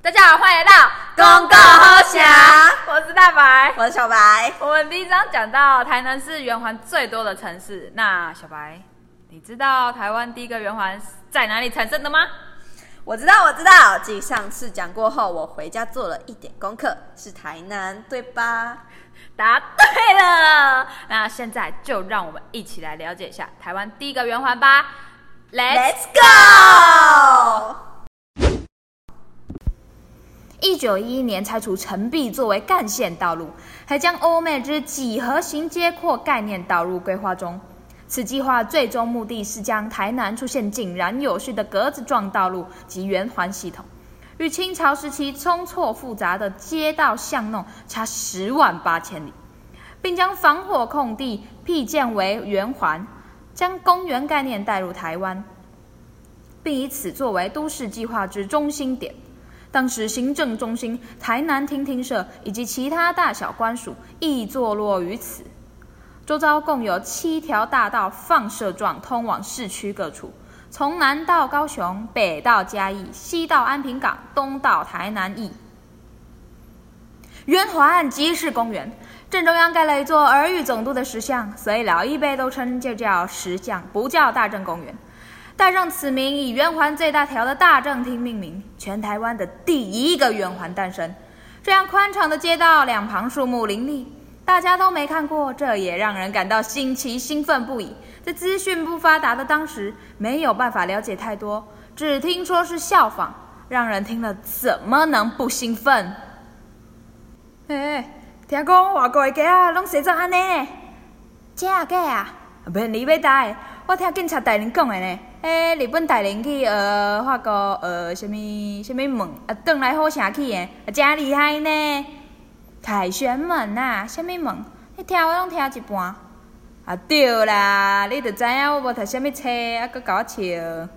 大家好，欢迎来到公告好侠我是大白。我是小白。我们第一章讲到台南是圆环最多的城市，那小白，你知道台湾第一个圆环在哪里产生的吗？我知道，我知道。继上次讲过后，我回家做了一点功课，是台南，对吧？答对了，那现在就让我们一起来了解一下台湾第一个圆环吧。Let's go！一九一一年拆除城壁作为干线道路，还将欧美之几何型街廓概念导入规划中。此计划最终目的是将台南出现井然有序的格子状道路及圆环系统，与清朝时期冲错复杂的街道巷弄差十万八千里，并将防火空地辟建为圆环，将公园概念带入台湾，并以此作为都市计划之中心点。当时行政中心台南厅厅舍以及其他大小官署亦坐落于此。周遭共有七条大道放射状通往市区各处，从南到高雄，北到嘉义，西到安平港，东到台南驿。圆环即是公园，正中央盖了一座儿育总督的石像，所以老一辈都称就叫石像，不叫大正公园。带上此名，以圆环最大条的大正厅命名，全台湾的第一个圆环诞生。这样宽敞的街道，两旁树木林立，大家都没看过，这也让人感到新奇兴奋不已。在资讯不发达的当时，没有办法了解太多，只听说是效仿，让人听了怎么能不兴奋？哎，听讲外国的街啊，拢生作安尼呢？真啊假啊？免你要答的，我听警察大人讲的呢。诶，日本大人去呃法国呃什么什么门啊，转来好城去的，啊真厉害呢！凯旋门啊，什么门？你听我拢听一半。啊对啦，你著知影我无读什么册，啊，搁甲我笑。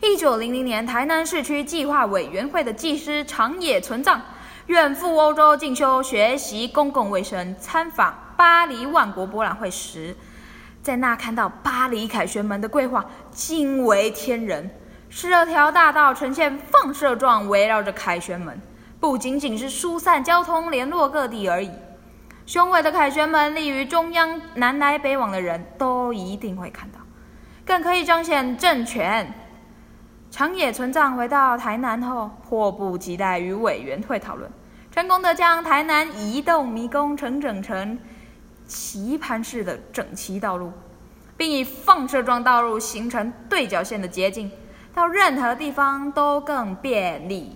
一九零零年，台南市区计划委员会的技师长野存藏，远赴欧洲进修学习公共卫生，参访巴黎万国博览会时。在那看到巴黎凯旋门的规划，惊为天人。十二条大道呈现放射状，围绕着凯旋门，不仅仅是疏散交通、联络各地而已。雄伟的凯旋门立于中央，南来北往的人都一定会看到，更可以彰显政权。长野村藏回到台南后，迫不及待与委员会讨论，成功的将台南移动迷宫整整成。棋盘式的整齐道路，并以放射状道路形成对角线的捷径，到任何地方都更便利。